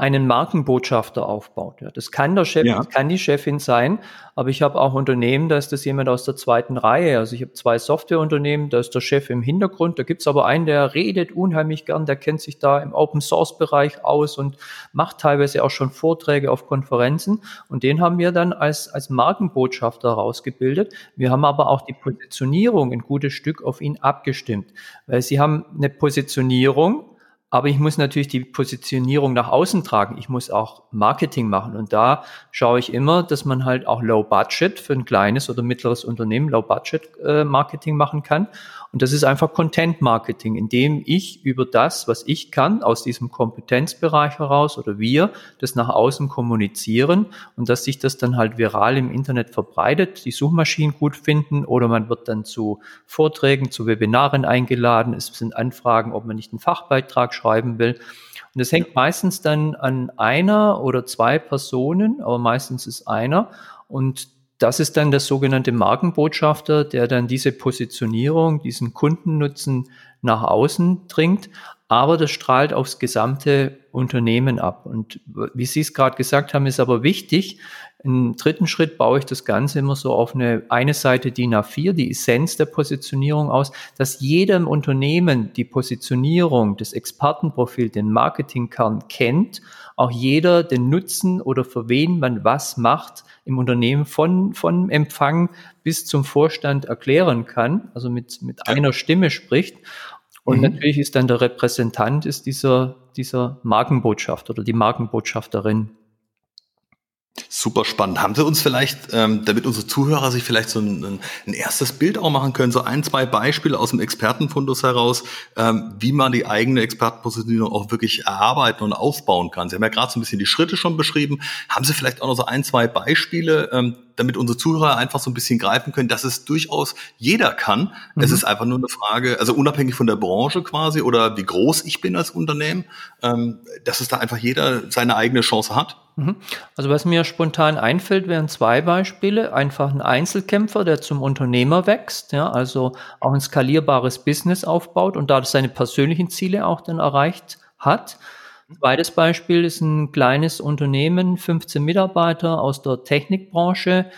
S2: einen Markenbotschafter aufbaut. Ja, das kann der Chef, ja. das kann die Chefin sein, aber ich habe auch Unternehmen, da ist das jemand aus der zweiten Reihe. Also ich habe zwei Softwareunternehmen, da ist der Chef im Hintergrund, da gibt's aber einen, der redet unheimlich gern, der kennt sich da im Open Source Bereich aus und macht teilweise auch schon Vorträge auf Konferenzen und den haben wir dann als, als Markenbotschafter rausgebildet. Wir haben aber auch die Positionierung ein gutes Stück auf ihn abgestimmt, weil sie haben eine Positionierung, aber ich muss natürlich die Positionierung nach außen tragen. Ich muss auch Marketing machen. Und da schaue ich immer, dass man halt auch Low Budget für ein kleines oder mittleres Unternehmen Low Budget äh, Marketing machen kann. Und das ist einfach Content Marketing, indem ich über das, was ich kann, aus diesem Kompetenzbereich heraus oder wir das nach außen kommunizieren und dass sich das dann halt viral im Internet verbreitet, die Suchmaschinen gut finden oder man wird dann zu Vorträgen, zu Webinaren eingeladen. Es sind Anfragen, ob man nicht einen Fachbeitrag schreiben will. Und das hängt meistens dann an einer oder zwei Personen, aber meistens ist einer. Und das ist dann der sogenannte Markenbotschafter, der dann diese Positionierung, diesen Kundennutzen nach außen dringt. Aber das strahlt aufs gesamte Unternehmen ab. Und wie Sie es gerade gesagt haben, ist aber wichtig, im dritten Schritt baue ich das Ganze immer so auf eine, eine Seite DIN A4, die Essenz der Positionierung aus, dass jedem Unternehmen die Positionierung, das Expertenprofil, den Marketingkern kennt, auch jeder den Nutzen oder für wen man was macht im Unternehmen von, von Empfang bis zum Vorstand erklären kann, also mit, mit einer Stimme spricht. Und mhm. natürlich ist dann der Repräsentant ist dieser, dieser Markenbotschaft oder die Markenbotschafterin.
S1: Super spannend. Haben Sie uns vielleicht, ähm, damit unsere Zuhörer sich vielleicht so ein, ein, erstes Bild auch machen können, so ein, zwei Beispiele aus dem Expertenfundus heraus, ähm, wie man die eigene Expertenpositionierung auch wirklich erarbeiten und aufbauen kann? Sie haben ja gerade so ein bisschen die Schritte schon beschrieben. Haben Sie vielleicht auch noch so ein, zwei Beispiele, ähm, damit unsere Zuhörer einfach so ein bisschen greifen können, dass es durchaus jeder kann. Mhm. Es ist einfach nur eine Frage, also unabhängig von der Branche quasi oder wie groß ich bin als Unternehmen, ähm, dass es da einfach jeder seine eigene Chance hat.
S2: Mhm. Also was mir spontan einfällt, wären zwei Beispiele. Einfach ein Einzelkämpfer, der zum Unternehmer wächst, ja, also auch ein skalierbares Business aufbaut und da seine persönlichen Ziele auch dann erreicht hat. Zweites Beispiel ist ein kleines Unternehmen, 15 Mitarbeiter aus der Technikbranche,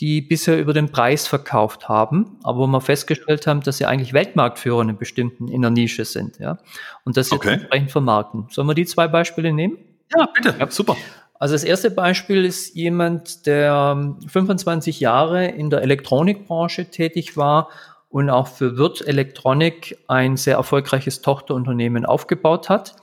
S2: die bisher über den Preis verkauft haben, aber wo wir festgestellt haben, dass sie eigentlich Weltmarktführer in bestimmten in der Nische sind, ja. Und das jetzt okay. entsprechend vermarkten. Sollen wir die zwei Beispiele nehmen?
S1: Ja, bitte. Ja, super.
S2: Also das erste Beispiel ist jemand, der 25 Jahre in der Elektronikbranche tätig war und auch für Wirt Electronic ein sehr erfolgreiches Tochterunternehmen aufgebaut hat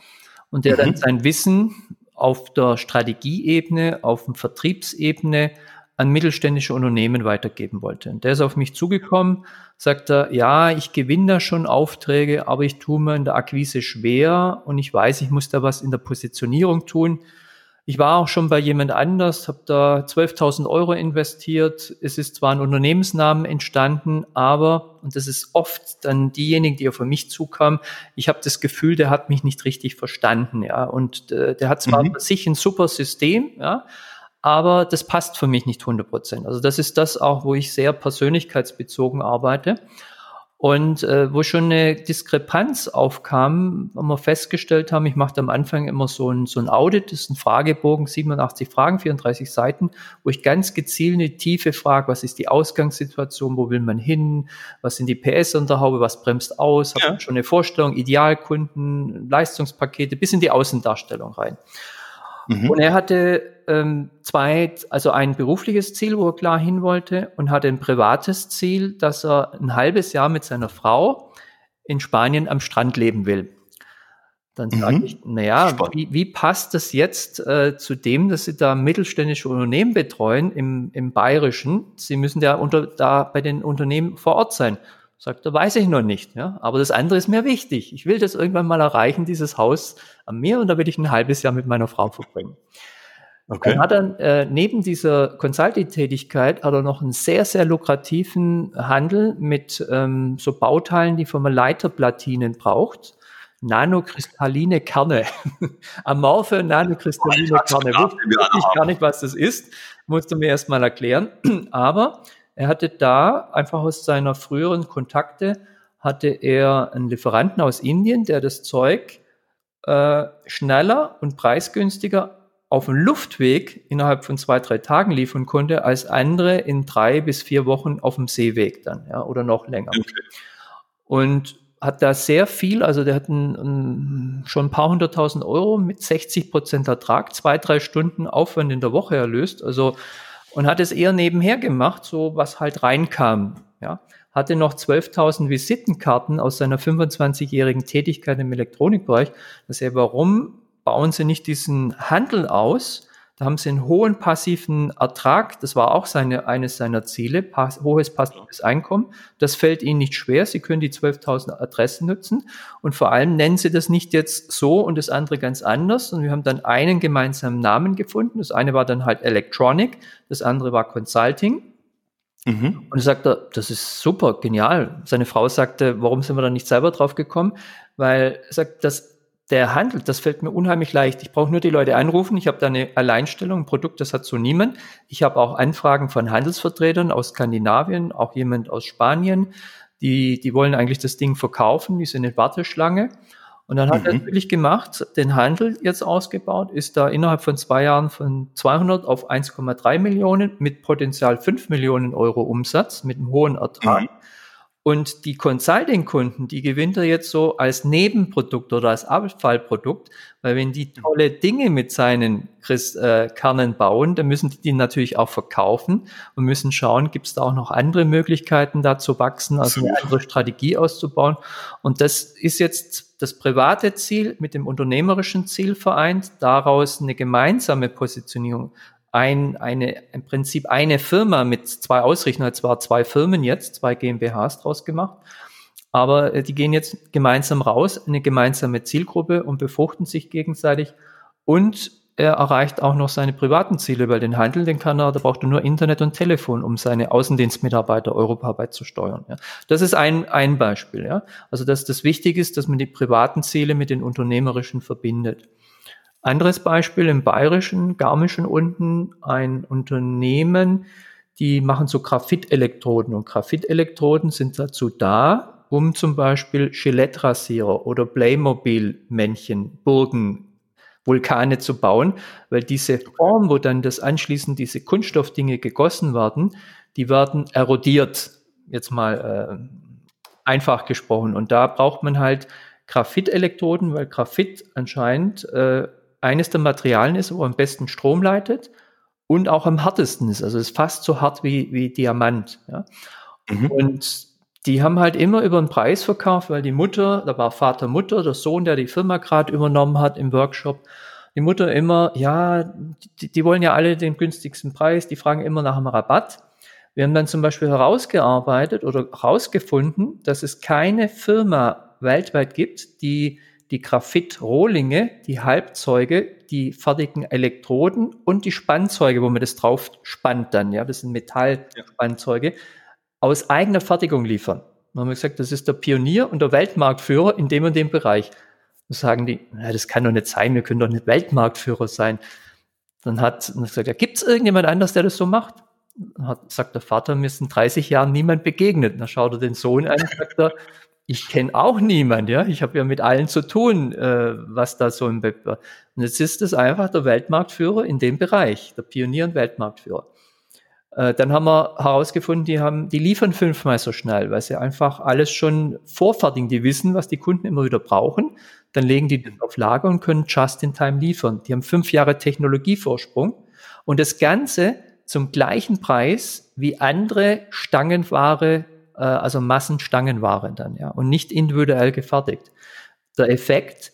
S2: und der mhm. dann sein Wissen auf der Strategieebene, auf dem Vertriebsebene an mittelständische Unternehmen weitergeben wollte. Und der ist auf mich zugekommen, sagt er, ja, ich gewinne da schon Aufträge, aber ich tue mir in der Akquise schwer und ich weiß, ich muss da was in der Positionierung tun. Ich war auch schon bei jemand anders, habe da 12.000 Euro investiert. Es ist zwar ein Unternehmensnamen entstanden, aber, und das ist oft dann diejenigen, die auf mich zukamen, ich habe das Gefühl, der hat mich nicht richtig verstanden. ja. Und äh, der hat zwar mhm. für sich ein super System, ja, aber das passt für mich nicht 100 Prozent. Also das ist das auch, wo ich sehr persönlichkeitsbezogen arbeite. Und äh, wo schon eine Diskrepanz aufkam, wo wir festgestellt haben, ich mache am Anfang immer so ein, so ein Audit, das ist ein Fragebogen, 87 Fragen, 34 Seiten, wo ich ganz gezielt eine Tiefe frage, was ist die Ausgangssituation, wo will man hin, was sind die PS an der Haube, was bremst aus, ja. habe schon eine Vorstellung, Idealkunden, Leistungspakete, bis in die Außendarstellung rein. Mhm. Und er hatte ähm, zwei, also ein berufliches Ziel, wo er klar hin wollte, und hatte ein privates Ziel, dass er ein halbes Jahr mit seiner Frau in Spanien am Strand leben will. Dann mhm. sage ich, naja, wie, wie passt das jetzt äh, zu dem, dass Sie da mittelständische Unternehmen betreuen im, im Bayerischen? Sie müssen ja unter, da bei den Unternehmen vor Ort sein. Sagt er, weiß ich noch nicht. Ja? Aber das andere ist mir wichtig. Ich will das irgendwann mal erreichen, dieses Haus am Meer, und da will ich ein halbes Jahr mit meiner Frau verbringen. Okay. Dann hat er äh, neben dieser Consulting-Tätigkeit hat er noch einen sehr, sehr lukrativen Handel mit ähm, so Bauteilen, die von Leiterplatinen braucht. Nanokristalline Kerne. Amorphe nanokristalline Kerne. Wusste ich gar nicht, was das ist. Musste mir erst mal erklären. Aber er hatte da einfach aus seiner früheren Kontakte hatte er einen Lieferanten aus Indien, der das Zeug äh, schneller und preisgünstiger auf dem Luftweg innerhalb von zwei, drei Tagen liefern konnte, als andere in drei bis vier Wochen auf dem Seeweg dann, ja, oder noch länger. Okay. Und hat da sehr viel, also der hat ein, ein, schon ein paar hunderttausend Euro mit 60 Prozent Ertrag, zwei, drei Stunden Aufwand in der Woche erlöst, also und hat es eher nebenher gemacht, so was halt reinkam. Ja, hatte noch 12.000 Visitenkarten aus seiner 25-jährigen Tätigkeit im Elektronikbereich. Das ist ja, warum bauen sie nicht diesen Handel aus? Da haben sie einen hohen passiven Ertrag. Das war auch seine, eines seiner Ziele. Pass, hohes passives Einkommen. Das fällt ihnen nicht schwer. Sie können die 12.000 Adressen nutzen. Und vor allem nennen sie das nicht jetzt so und das andere ganz anders. Und wir haben dann einen gemeinsamen Namen gefunden. Das eine war dann halt Electronic. Das andere war Consulting. Mhm. Und er sagte, das ist super, genial. Seine Frau sagte, warum sind wir da nicht selber drauf gekommen? Weil er sagt, das der Handel, das fällt mir unheimlich leicht. Ich brauche nur die Leute anrufen. Ich habe da eine Alleinstellung, ein Produkt, das hat so niemand. Ich habe auch Anfragen von Handelsvertretern aus Skandinavien, auch jemand aus Spanien. Die, die wollen eigentlich das Ding verkaufen, die sind in Warteschlange. Und dann hat mhm. er wirklich gemacht, den Handel jetzt ausgebaut, ist da innerhalb von zwei Jahren von 200 auf 1,3 Millionen mit Potenzial 5 Millionen Euro Umsatz, mit einem hohen Ertrag. Mhm. Und die Consulting-Kunden, die gewinnt er jetzt so als Nebenprodukt oder als Abfallprodukt, weil wenn die tolle Dinge mit seinen Chris, äh, Kernen bauen, dann müssen die die natürlich auch verkaufen und müssen schauen, gibt es da auch noch andere Möglichkeiten, da zu wachsen, also eine andere Strategie auszubauen. Und das ist jetzt das private Ziel mit dem unternehmerischen Ziel vereint, daraus eine gemeinsame Positionierung ein, eine, im Prinzip eine Firma mit zwei Ausrichtungen, zwar zwei Firmen jetzt, zwei GmbHs draus gemacht, aber äh, die gehen jetzt gemeinsam raus, eine gemeinsame Zielgruppe und befruchten sich gegenseitig und er erreicht auch noch seine privaten Ziele, weil den Handel, den kann er, da braucht er nur Internet und Telefon, um seine Außendienstmitarbeiter europaweit zu steuern. Ja. Das ist ein, ein Beispiel. Ja. Also dass das wichtig ist, dass man die privaten Ziele mit den unternehmerischen verbindet. Anderes Beispiel im Bayerischen, Garmischen unten, ein Unternehmen, die machen so Graphitelektroden und Graphitelektroden sind dazu da, um zum Beispiel Gillette-Rasierer oder Playmobil-Männchen, Burgen, Vulkane zu bauen, weil diese Form, wo dann das anschließend diese Kunststoffdinge gegossen werden, die werden erodiert, jetzt mal äh, einfach gesprochen. Und da braucht man halt Graphitelektroden, weil Graphit anscheinend äh, eines der Materialien ist, wo am besten Strom leitet und auch am härtesten ist. Also es ist fast so hart wie, wie Diamant. Ja. Mhm. Und die haben halt immer über den Preis verkauft, weil die Mutter, da war Vater, Mutter, der Sohn, der die Firma gerade übernommen hat im Workshop, die Mutter immer, ja, die, die wollen ja alle den günstigsten Preis, die fragen immer nach einem Rabatt. Wir haben dann zum Beispiel herausgearbeitet oder herausgefunden, dass es keine Firma weltweit gibt, die die Graphit-Rohlinge, die Halbzeuge, die fertigen Elektroden und die Spannzeuge, wo man das drauf spannt dann, ja, das sind Metallspannzeuge, aus eigener Fertigung liefern. Dann haben wir gesagt, das ist der Pionier und der Weltmarktführer in dem und dem Bereich. Dann sagen die, na, das kann doch nicht sein, wir können doch nicht Weltmarktführer sein. Dann hat dann gesagt, ja, gibt es irgendjemand anders, der das so macht? Dann hat, sagt der Vater, mir ist in 30 Jahren niemand begegnet. Dann schaut er den Sohn an und sagt er, ich kenne auch niemand, ja. Ich habe ja mit allen zu tun, äh, was da so im Web war. Und jetzt ist es einfach der Weltmarktführer in dem Bereich, der Pionier und Weltmarktführer. Äh, dann haben wir herausgefunden, die haben, die liefern fünfmal so schnell, weil sie einfach alles schon vorfertigen. Die wissen, was die Kunden immer wieder brauchen. Dann legen die das auf Lager und können just in time liefern. Die haben fünf Jahre Technologievorsprung. Und das Ganze zum gleichen Preis wie andere Stangenware äh, also Massenstangenware dann, ja, und nicht individuell gefertigt. Der Effekt,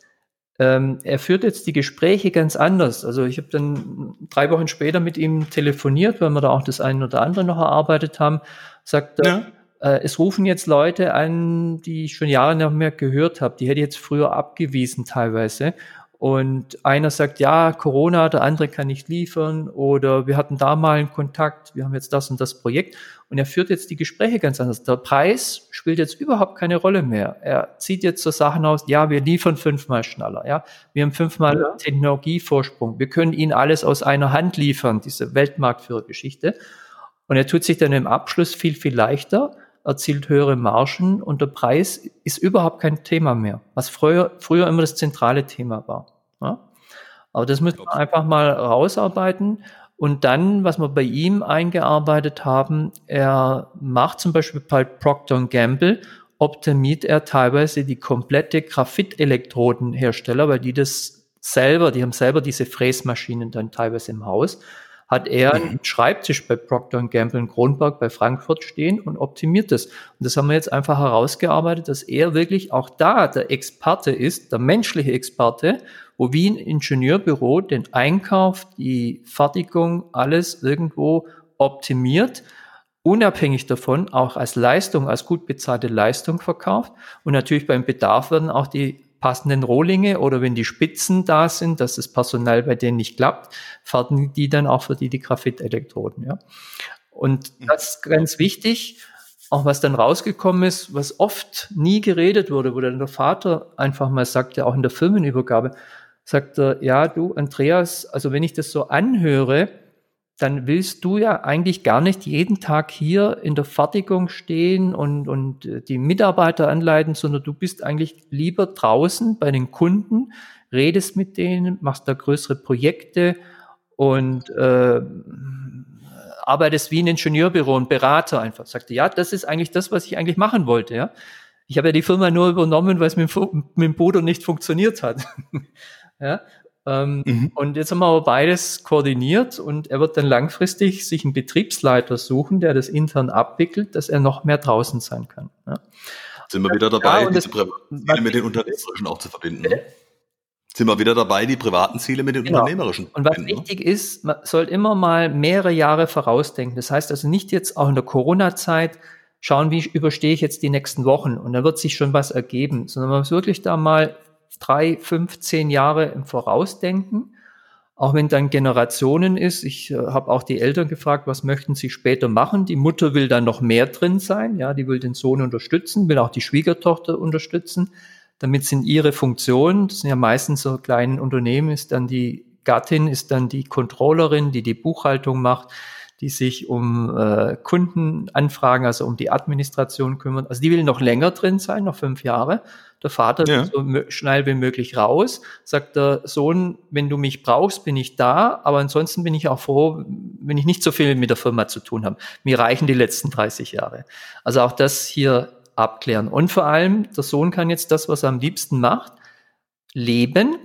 S2: ähm, er führt jetzt die Gespräche ganz anders. Also ich habe dann drei Wochen später mit ihm telefoniert, weil wir da auch das eine oder andere noch erarbeitet haben. Sagt er, ja. äh, es rufen jetzt Leute an, die ich schon Jahre nicht mehr gehört habe. Die hätte ich jetzt früher abgewiesen teilweise. Und einer sagt, ja, Corona, der andere kann nicht liefern oder wir hatten da mal einen Kontakt, wir haben jetzt das und das Projekt. Und er führt jetzt die Gespräche ganz anders. Der Preis spielt jetzt überhaupt keine Rolle mehr. Er zieht jetzt so Sachen aus, ja, wir liefern fünfmal schneller, ja, wir haben fünfmal ja. Technologievorsprung, wir können Ihnen alles aus einer Hand liefern, diese Weltmarktführergeschichte. Und er tut sich dann im Abschluss viel, viel leichter erzielt höhere Margen und der Preis ist überhaupt kein Thema mehr, was früher, früher immer das zentrale Thema war. Aber das müssen wir einfach mal rausarbeiten. Und dann, was wir bei ihm eingearbeitet haben, er macht zum Beispiel bei Procter Gamble, optimiert er teilweise die komplette Graphitelektrodenhersteller, weil die das selber, die haben selber diese Fräsmaschinen dann teilweise im Haus hat er einen Schreibtisch bei Procter Gamble in Kronberg bei Frankfurt stehen und optimiert das. Und das haben wir jetzt einfach herausgearbeitet, dass er wirklich auch da der Experte ist, der menschliche Experte, wo wie ein Ingenieurbüro den Einkauf, die Fertigung, alles irgendwo optimiert, unabhängig davon auch als Leistung, als gut bezahlte Leistung verkauft. Und natürlich beim Bedarf werden auch die passenden Rohlinge oder wenn die Spitzen da sind, dass das Personal bei denen nicht klappt, fertigen die dann auch für die die Graphitelektroden. Ja. Und mhm. das ist ganz wichtig. auch was dann rausgekommen ist, was oft nie geredet wurde, wo dann der Vater einfach mal sagte, auch in der Firmenübergabe, sagt er, ja, du, Andreas, also wenn ich das so anhöre, dann willst du ja eigentlich gar nicht jeden Tag hier in der Fertigung stehen und, und äh, die Mitarbeiter anleiten, sondern du bist eigentlich lieber draußen bei den Kunden, redest mit denen, machst da größere Projekte und äh, arbeitest wie ein Ingenieurbüro, ein Berater einfach. Sagte, ja, das ist eigentlich das, was ich eigentlich machen wollte. Ja, ich habe ja die Firma nur übernommen, weil es mit, mit dem Bruder nicht funktioniert hat. ja, ähm, mhm. Und jetzt haben wir aber beides koordiniert und er wird dann langfristig sich einen Betriebsleiter suchen, der das intern abwickelt, dass er noch mehr draußen sein kann. Ja.
S1: Sind wir wieder dabei, ja, diese Ziele mit den unternehmerischen auch zu verbinden. Ne? Sind wir wieder dabei, die privaten Ziele mit den genau. unternehmerischen.
S2: Und was ne? wichtig ist, man soll immer mal mehrere Jahre vorausdenken. Das heißt also nicht jetzt auch in der Corona-Zeit schauen, wie überstehe ich jetzt die nächsten Wochen und dann wird sich schon was ergeben, sondern man muss wirklich da mal drei, fünf, zehn Jahre im Vorausdenken. Auch wenn dann Generationen ist. Ich äh, habe auch die Eltern gefragt, was möchten sie später machen. Die Mutter will dann noch mehr drin sein. Ja, die will den Sohn unterstützen, will auch die Schwiegertochter unterstützen. Damit sind ihre Funktionen, das sind ja meistens so kleine Unternehmen, ist dann die Gattin, ist dann die Controllerin, die die Buchhaltung macht die sich um äh, Kundenanfragen, also um die Administration kümmern. Also die will noch länger drin sein, noch fünf Jahre. Der Vater ja. so schnell wie möglich raus, sagt der Sohn, wenn du mich brauchst, bin ich da, aber ansonsten bin ich auch froh, wenn ich nicht so viel mit der Firma zu tun habe. Mir reichen die letzten 30 Jahre. Also auch das hier abklären. Und vor allem, der Sohn kann jetzt das, was er am liebsten macht, leben,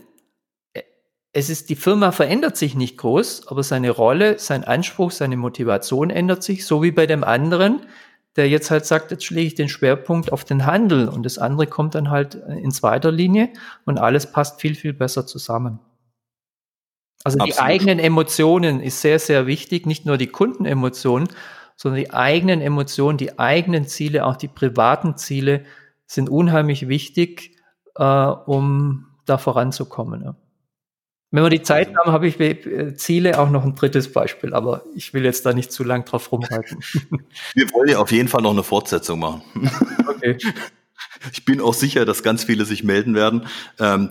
S2: es ist, die Firma verändert sich nicht groß, aber seine Rolle, sein Anspruch, seine Motivation ändert sich, so wie bei dem anderen, der jetzt halt sagt, jetzt schläge ich den Schwerpunkt auf den Handel und das andere kommt dann halt in zweiter Linie und alles passt viel, viel besser zusammen. Also Absolut. die eigenen Emotionen ist sehr, sehr wichtig, nicht nur die Kundenemotionen, sondern die eigenen Emotionen, die eigenen Ziele, auch die privaten Ziele sind unheimlich wichtig, äh, um da voranzukommen. Ja. Wenn wir die Zeit also haben, habe ich äh, Ziele auch noch ein drittes Beispiel, aber ich will jetzt da nicht zu lang drauf rumhalten.
S1: Wir wollen ja auf jeden Fall noch eine Fortsetzung machen. Okay. Ich bin auch sicher, dass ganz viele sich melden werden. Ähm,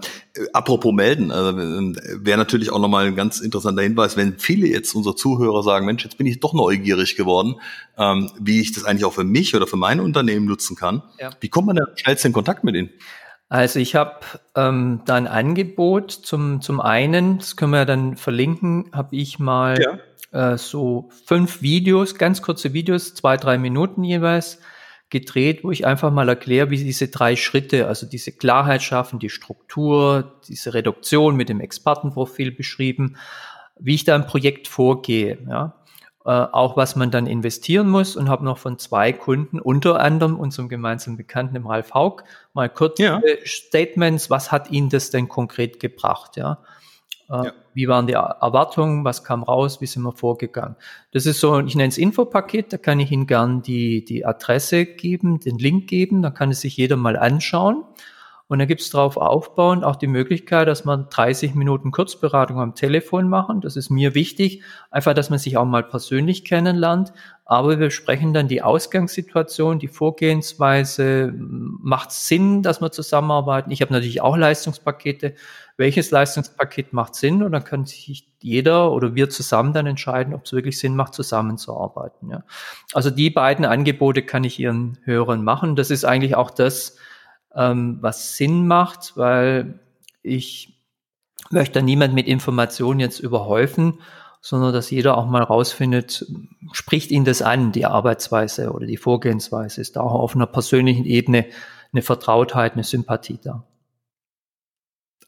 S1: apropos melden, also, wäre natürlich auch nochmal ein ganz interessanter Hinweis, wenn viele jetzt unsere Zuhörer sagen, Mensch, jetzt bin ich doch neugierig geworden, ähm, wie ich das eigentlich auch für mich oder für mein Unternehmen nutzen kann. Ja. Wie kommt man da schnellst in Kontakt mit Ihnen?
S2: Also ich habe ähm, da ein Angebot zum, zum einen, das können wir dann verlinken, habe ich mal ja. äh, so fünf Videos, ganz kurze Videos, zwei, drei Minuten jeweils, gedreht, wo ich einfach mal erkläre, wie diese drei Schritte, also diese Klarheit schaffen, die Struktur, diese Reduktion mit dem Expertenprofil beschrieben, wie ich da im Projekt vorgehe. Ja äh, auch was man dann investieren muss und habe noch von zwei Kunden, unter anderem unserem gemeinsamen Bekannten, dem Ralf Haug, mal kurze ja. Statements, was hat Ihnen das denn konkret gebracht, ja? Äh, ja. Wie waren die Erwartungen? Was kam raus? Wie sind wir vorgegangen? Das ist so, ich nenne es Infopaket, da kann ich Ihnen gern die, die Adresse geben, den Link geben, da kann es sich jeder mal anschauen. Und dann gibt es darauf aufbauend auch die Möglichkeit, dass man 30 Minuten Kurzberatung am Telefon machen. Das ist mir wichtig, einfach, dass man sich auch mal persönlich kennenlernt. Aber wir sprechen dann die Ausgangssituation, die Vorgehensweise. Macht Sinn, dass wir zusammenarbeiten? Ich habe natürlich auch Leistungspakete. Welches Leistungspaket macht Sinn? Und dann kann sich jeder oder wir zusammen dann entscheiden, ob es wirklich Sinn macht, zusammenzuarbeiten. Ja. Also die beiden Angebote kann ich Ihren Hörern machen. Das ist eigentlich auch das, ähm, was Sinn macht, weil ich möchte niemand mit Informationen jetzt überhäufen, sondern dass jeder auch mal rausfindet, spricht ihn das an, die Arbeitsweise oder die Vorgehensweise, ist da auch auf einer persönlichen Ebene eine Vertrautheit, eine Sympathie da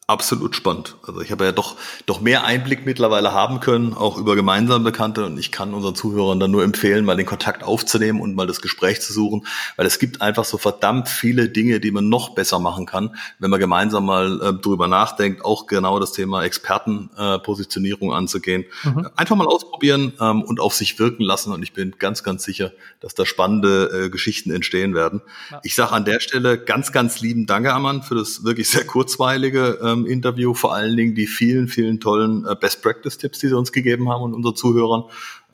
S1: absolut spannend. Also ich habe ja doch, doch mehr Einblick mittlerweile haben können, auch über gemeinsam Bekannte. Und ich kann unseren Zuhörern dann nur empfehlen, mal den Kontakt aufzunehmen und mal das Gespräch zu suchen, weil es gibt einfach so verdammt viele Dinge, die man noch besser machen kann, wenn man gemeinsam mal äh, drüber nachdenkt, auch genau das Thema Expertenpositionierung äh, anzugehen. Mhm. Einfach mal ausprobieren ähm, und auf sich wirken lassen. Und ich bin ganz, ganz sicher, dass da spannende äh, Geschichten entstehen werden. Ja. Ich sage an der Stelle ganz, ganz lieben Dank, Ammann, für das wirklich sehr kurzweilige ähm, ähm, Interview, vor allen Dingen die vielen, vielen tollen äh, Best Practice Tipps, die Sie uns gegeben haben und unseren Zuhörern.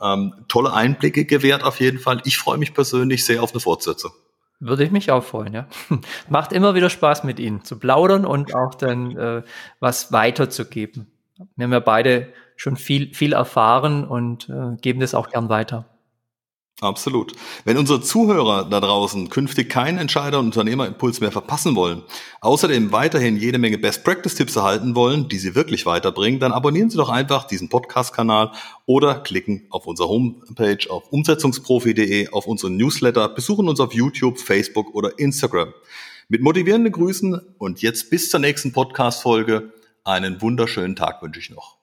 S1: Ähm, tolle Einblicke gewährt auf jeden Fall. Ich freue mich persönlich sehr auf eine Fortsetzung.
S2: Würde ich mich auch freuen, ja. Macht immer wieder Spaß mit Ihnen zu plaudern und auch dann äh, was weiterzugeben. Wir haben ja beide schon viel, viel erfahren und äh, geben das auch gern weiter.
S1: Absolut. Wenn unsere Zuhörer da draußen künftig keinen Entscheider- und Unternehmerimpuls mehr verpassen wollen, außerdem weiterhin jede Menge Best-Practice-Tipps erhalten wollen, die sie wirklich weiterbringen, dann abonnieren Sie doch einfach diesen Podcast-Kanal oder klicken auf unsere Homepage auf umsetzungsprofi.de, auf unseren Newsletter, besuchen uns auf YouTube, Facebook oder Instagram. Mit motivierenden Grüßen und jetzt bis zur nächsten Podcast-Folge einen wunderschönen Tag wünsche ich noch.